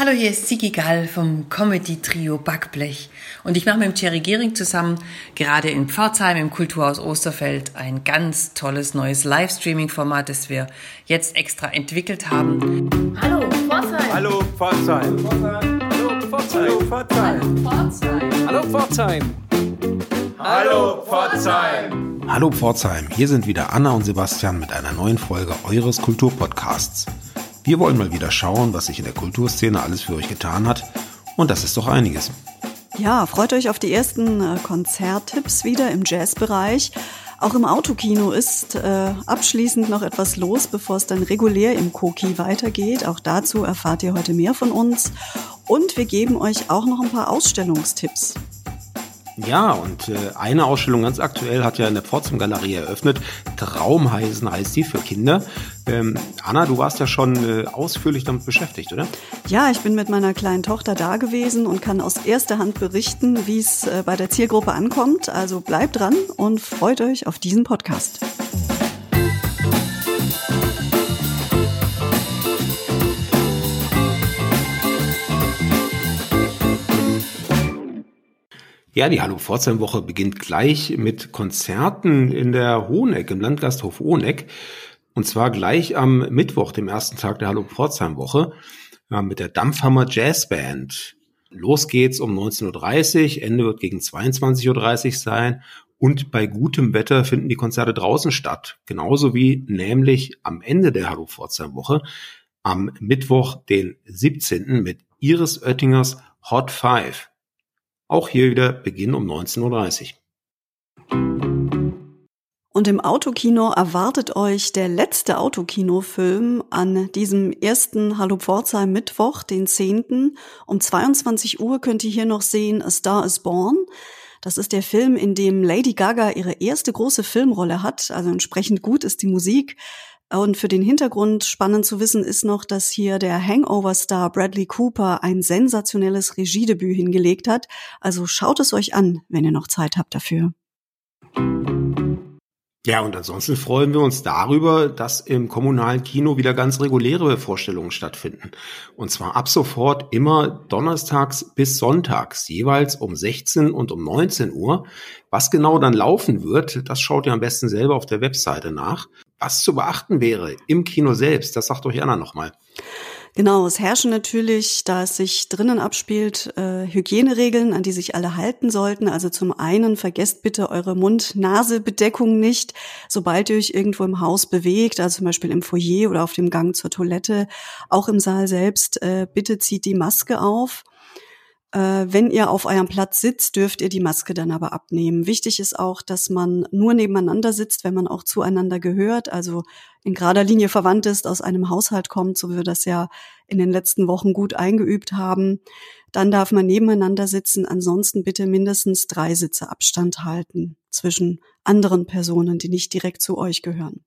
Hallo, hier ist Sigi Gall vom Comedy-Trio Backblech und ich mache mit dem Thierry Gehring zusammen gerade in Pforzheim im Kulturhaus Osterfeld ein ganz tolles neues Livestreaming-Format, das wir jetzt extra entwickelt haben. Hallo Pforzheim! Hallo Pforzheim! Hallo Pforzheim! Hallo Pforzheim! Hallo Pforzheim! Hallo Pforzheim, hier sind wieder Anna und Sebastian mit einer neuen Folge eures Kulturpodcasts. Wir wollen mal wieder schauen, was sich in der Kulturszene alles für euch getan hat. Und das ist doch einiges. Ja, freut euch auf die ersten äh, Konzerttipps wieder im Jazzbereich. Auch im Autokino ist äh, abschließend noch etwas los, bevor es dann regulär im Koki weitergeht. Auch dazu erfahrt ihr heute mehr von uns. Und wir geben euch auch noch ein paar Ausstellungstipps. Ja, und äh, eine Ausstellung ganz aktuell hat ja in der Pforzheim Galerie eröffnet. Traumheisen heißt die für Kinder. Ähm, Anna, du warst ja schon äh, ausführlich damit beschäftigt, oder? Ja, ich bin mit meiner kleinen Tochter da gewesen und kann aus erster Hand berichten, wie es äh, bei der Zielgruppe ankommt. Also bleibt dran und freut euch auf diesen Podcast. Ja, die Hallo Pforzheim Woche beginnt gleich mit Konzerten in der Hoheneck, im Landgasthof Hoheneck. Und zwar gleich am Mittwoch, dem ersten Tag der Hallo Pforzheim Woche, mit der Dampfhammer Jazz Band. Los geht's um 19.30 Uhr, Ende wird gegen 22.30 Uhr sein. Und bei gutem Wetter finden die Konzerte draußen statt. Genauso wie nämlich am Ende der Hallo Pforzheim Woche am Mittwoch, den 17. mit Iris Oettingers Hot Five. Auch hier wieder Beginn um 19.30 Uhr. Und im Autokino erwartet euch der letzte Autokinofilm an diesem ersten Hallo Pforzheim Mittwoch, den 10. Um 22 Uhr könnt ihr hier noch sehen A Star is Born. Das ist der Film, in dem Lady Gaga ihre erste große Filmrolle hat. Also entsprechend gut ist die Musik. Und für den Hintergrund spannend zu wissen ist noch, dass hier der Hangover-Star Bradley Cooper ein sensationelles Regiedebüt hingelegt hat. Also schaut es euch an, wenn ihr noch Zeit habt dafür. Ja, und ansonsten freuen wir uns darüber, dass im kommunalen Kino wieder ganz reguläre Vorstellungen stattfinden. Und zwar ab sofort immer donnerstags bis sonntags, jeweils um 16 und um 19 Uhr. Was genau dann laufen wird, das schaut ihr am besten selber auf der Webseite nach. Was zu beachten wäre im Kino selbst, das sagt euch Anna nochmal. Genau, es herrschen natürlich, da es sich drinnen abspielt, äh, Hygieneregeln, an die sich alle halten sollten. Also zum einen vergesst bitte eure Mund-Nase-Bedeckung nicht, sobald ihr euch irgendwo im Haus bewegt, also zum Beispiel im Foyer oder auf dem Gang zur Toilette. Auch im Saal selbst, äh, bitte zieht die Maske auf. Äh, wenn ihr auf eurem Platz sitzt, dürft ihr die Maske dann aber abnehmen. Wichtig ist auch, dass man nur nebeneinander sitzt, wenn man auch zueinander gehört, also in gerader Linie verwandt ist, aus einem Haushalt kommt, so wir das ja in den letzten Wochen gut eingeübt haben. Dann darf man nebeneinander sitzen. Ansonsten bitte mindestens drei Sitze Abstand halten zwischen anderen Personen, die nicht direkt zu euch gehören.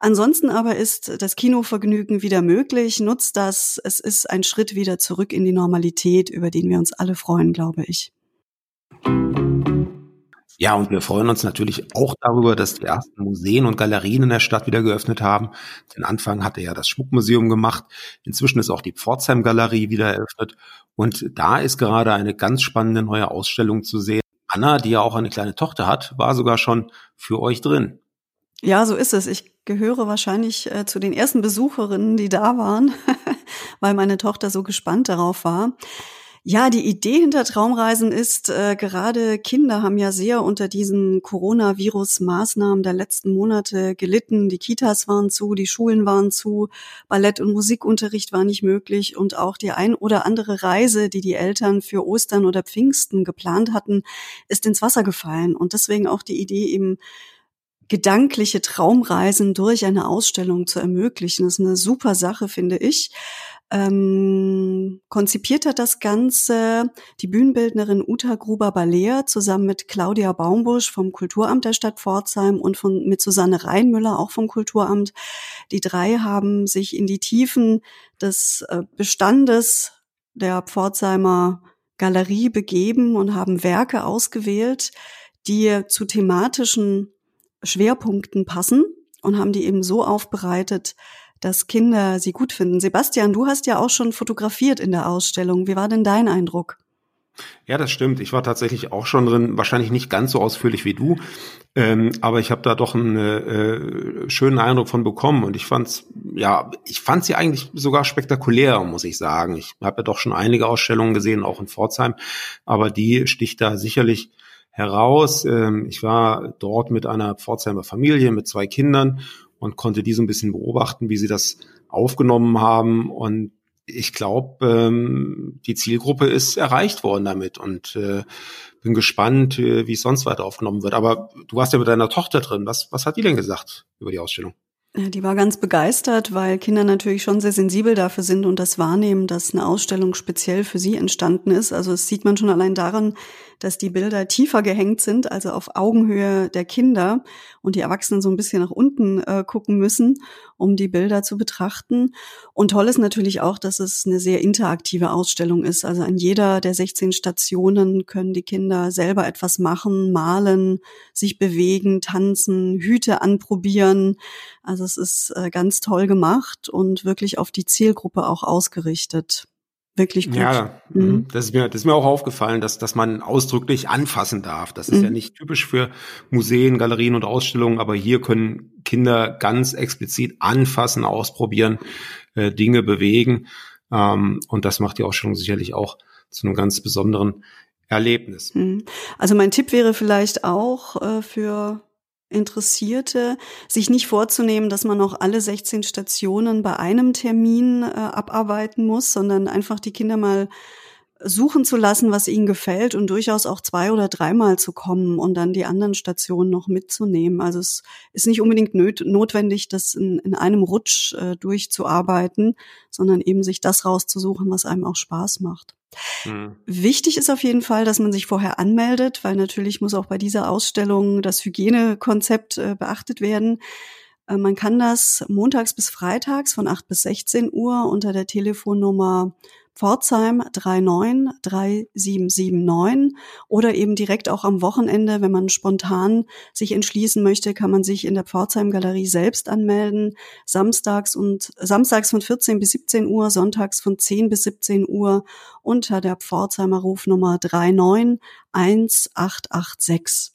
Ansonsten aber ist das Kinovergnügen wieder möglich. Nutzt das. Es ist ein Schritt wieder zurück in die Normalität, über den wir uns alle freuen, glaube ich. Ja, und wir freuen uns natürlich auch darüber, dass die ersten Museen und Galerien in der Stadt wieder geöffnet haben. Den Anfang hatte ja das Schmuckmuseum gemacht. Inzwischen ist auch die Pforzheim Galerie wieder eröffnet. Und da ist gerade eine ganz spannende neue Ausstellung zu sehen. Anna, die ja auch eine kleine Tochter hat, war sogar schon für euch drin. Ja, so ist es. Ich gehöre wahrscheinlich äh, zu den ersten Besucherinnen, die da waren, weil meine Tochter so gespannt darauf war. Ja, die Idee hinter Traumreisen ist, äh, gerade Kinder haben ja sehr unter diesen Coronavirus-Maßnahmen der letzten Monate gelitten. Die Kitas waren zu, die Schulen waren zu, Ballett- und Musikunterricht war nicht möglich und auch die ein oder andere Reise, die die Eltern für Ostern oder Pfingsten geplant hatten, ist ins Wasser gefallen. Und deswegen auch die Idee eben, gedankliche Traumreisen durch eine Ausstellung zu ermöglichen. Das ist eine super Sache, finde ich. Ähm, konzipiert hat das Ganze die Bühnenbildnerin Uta Gruber-Balea zusammen mit Claudia Baumbusch vom Kulturamt der Stadt Pforzheim und von, mit Susanne Reinmüller auch vom Kulturamt. Die drei haben sich in die Tiefen des äh, Bestandes der Pforzheimer Galerie begeben und haben Werke ausgewählt, die zu thematischen Schwerpunkten passen und haben die eben so aufbereitet, dass Kinder sie gut finden. Sebastian, du hast ja auch schon fotografiert in der Ausstellung. Wie war denn dein Eindruck? Ja, das stimmt. Ich war tatsächlich auch schon drin, wahrscheinlich nicht ganz so ausführlich wie du, ähm, aber ich habe da doch einen äh, schönen Eindruck von bekommen und ich fand's, ja, ich fand sie eigentlich sogar spektakulär, muss ich sagen. Ich habe ja doch schon einige Ausstellungen gesehen, auch in Pforzheim, aber die sticht da sicherlich heraus. Ähm, ich war dort mit einer Pforzheimer Familie mit zwei Kindern und konnte die so ein bisschen beobachten, wie sie das aufgenommen haben und ich glaube, ähm, die Zielgruppe ist erreicht worden damit und äh, bin gespannt, äh, wie es sonst weiter aufgenommen wird. Aber du warst ja mit deiner Tochter drin. Was, was hat die denn gesagt über die Ausstellung? Die war ganz begeistert, weil Kinder natürlich schon sehr sensibel dafür sind und das wahrnehmen, dass eine Ausstellung speziell für sie entstanden ist. Also das sieht man schon allein daran, dass die Bilder tiefer gehängt sind, also auf Augenhöhe der Kinder und die Erwachsenen so ein bisschen nach unten äh, gucken müssen, um die Bilder zu betrachten. Und toll ist natürlich auch, dass es eine sehr interaktive Ausstellung ist. Also an jeder der 16 Stationen können die Kinder selber etwas machen, malen, sich bewegen, tanzen, Hüte anprobieren. Also es ist äh, ganz toll gemacht und wirklich auf die Zielgruppe auch ausgerichtet wirklich gut. Ja, mhm. mhm. das ist mir, das ist mir auch aufgefallen, dass, dass man ausdrücklich anfassen darf. Das ist mhm. ja nicht typisch für Museen, Galerien und Ausstellungen, aber hier können Kinder ganz explizit anfassen, ausprobieren, äh, Dinge bewegen. Ähm, und das macht die Ausstellung sicherlich auch zu einem ganz besonderen Erlebnis. Mhm. Also mein Tipp wäre vielleicht auch äh, für Interessierte, sich nicht vorzunehmen, dass man noch alle 16 Stationen bei einem Termin äh, abarbeiten muss, sondern einfach die Kinder mal suchen zu lassen, was ihnen gefällt und durchaus auch zwei oder dreimal zu kommen und dann die anderen Stationen noch mitzunehmen. Also es ist nicht unbedingt notwendig, das in, in einem Rutsch äh, durchzuarbeiten, sondern eben sich das rauszusuchen, was einem auch Spaß macht. Mhm. Wichtig ist auf jeden Fall, dass man sich vorher anmeldet, weil natürlich muss auch bei dieser Ausstellung das Hygienekonzept äh, beachtet werden. Äh, man kann das montags bis freitags von 8 bis 16 Uhr unter der Telefonnummer Pforzheim 393779 oder eben direkt auch am Wochenende, wenn man spontan sich entschließen möchte, kann man sich in der Pforzheim Galerie selbst anmelden. Samstags und samstags von 14 bis 17 Uhr, sonntags von 10 bis 17 Uhr unter der Pforzheimer Rufnummer 391886.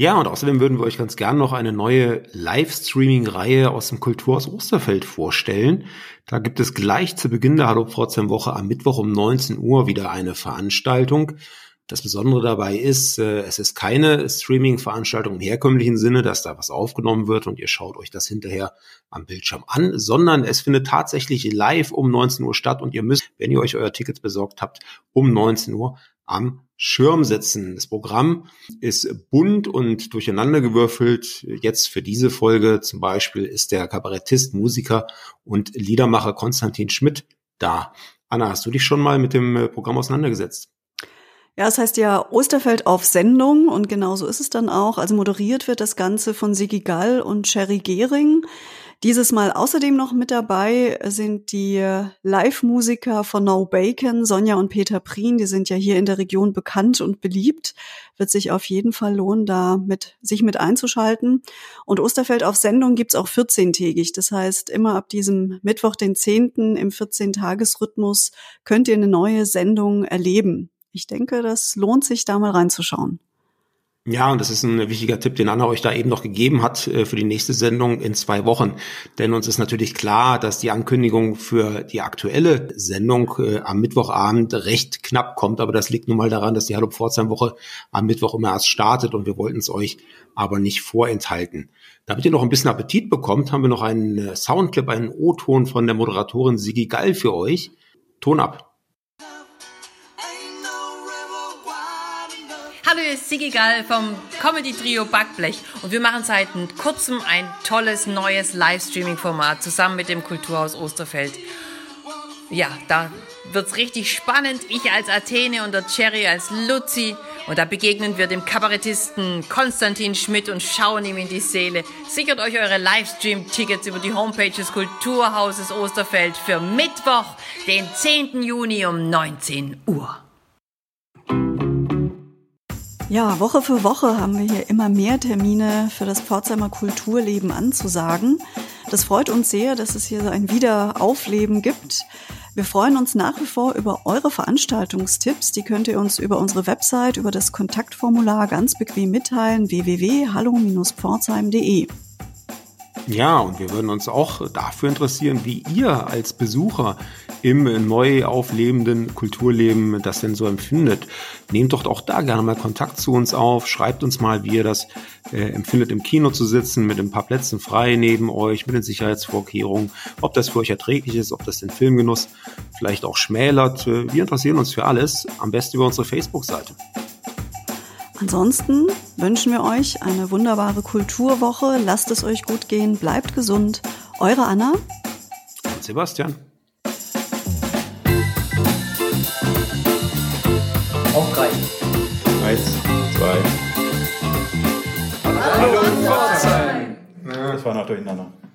Ja, und außerdem würden wir euch ganz gern noch eine neue Livestreaming-Reihe aus dem Kulturhaus Osterfeld vorstellen. Da gibt es gleich zu Beginn der Hallo Pforzheim Woche am Mittwoch um 19 Uhr wieder eine Veranstaltung. Das Besondere dabei ist, äh, es ist keine Streaming-Veranstaltung im herkömmlichen Sinne, dass da was aufgenommen wird und ihr schaut euch das hinterher am Bildschirm an, sondern es findet tatsächlich live um 19 Uhr statt und ihr müsst, wenn ihr euch euer Ticket besorgt habt, um 19 Uhr am Schirm sitzen. Das Programm ist bunt und durcheinandergewürfelt. Jetzt für diese Folge zum Beispiel ist der Kabarettist, Musiker und Liedermacher Konstantin Schmidt da. Anna, hast du dich schon mal mit dem Programm auseinandergesetzt? Ja, es heißt ja Osterfeld auf Sendung und genau so ist es dann auch. Also moderiert wird das Ganze von Sigi Gall und Sherry Gehring. Dieses Mal außerdem noch mit dabei sind die Live-Musiker von No Bacon, Sonja und Peter Prien. Die sind ja hier in der Region bekannt und beliebt. Wird sich auf jeden Fall lohnen, da mit, sich mit einzuschalten. Und Osterfeld auf Sendung gibt's auch 14-tägig. Das heißt, immer ab diesem Mittwoch, den 10. im 14-Tages-Rhythmus könnt ihr eine neue Sendung erleben. Ich denke, das lohnt sich, da mal reinzuschauen. Ja, und das ist ein wichtiger Tipp, den Anna euch da eben noch gegeben hat äh, für die nächste Sendung in zwei Wochen. Denn uns ist natürlich klar, dass die Ankündigung für die aktuelle Sendung äh, am Mittwochabend recht knapp kommt. Aber das liegt nun mal daran, dass die Hallo Pforzheim Woche am Mittwoch immer erst startet und wir wollten es euch aber nicht vorenthalten. Damit ihr noch ein bisschen Appetit bekommt, haben wir noch einen äh, Soundclip, einen O-Ton von der Moderatorin Sigi Gall für euch. Ton ab. Hallo, hier ist Sigi Gall vom Comedy Trio Backblech und wir machen seit kurzem ein tolles neues Livestreaming-Format zusammen mit dem Kulturhaus Osterfeld. Ja, da wird's richtig spannend. Ich als Athene und der Cherry als Luzi. Und da begegnen wir dem Kabarettisten Konstantin Schmidt und schauen ihm in die Seele. Sichert euch eure Livestream-Tickets über die Homepage des Kulturhauses Osterfeld für Mittwoch, den 10. Juni um 19 Uhr. Ja, Woche für Woche haben wir hier immer mehr Termine für das Pforzheimer Kulturleben anzusagen. Das freut uns sehr, dass es hier so ein Wiederaufleben gibt. Wir freuen uns nach wie vor über eure Veranstaltungstipps. Die könnt ihr uns über unsere Website, über das Kontaktformular ganz bequem mitteilen, www.hallo-pforzheim.de. Ja, und wir würden uns auch dafür interessieren, wie ihr als Besucher im neu auflebenden Kulturleben das denn so empfindet. Nehmt doch auch da gerne mal Kontakt zu uns auf, schreibt uns mal, wie ihr das äh, empfindet, im Kino zu sitzen, mit ein paar Plätzen frei neben euch, mit den Sicherheitsvorkehrungen, ob das für euch erträglich ist, ob das den Filmgenuss vielleicht auch schmälert. Äh, wir interessieren uns für alles, am besten über unsere Facebook-Seite. Ansonsten wünschen wir euch eine wunderbare Kulturwoche. Lasst es euch gut gehen, bleibt gesund. Eure Anna und Sebastian. Zwei. Hallo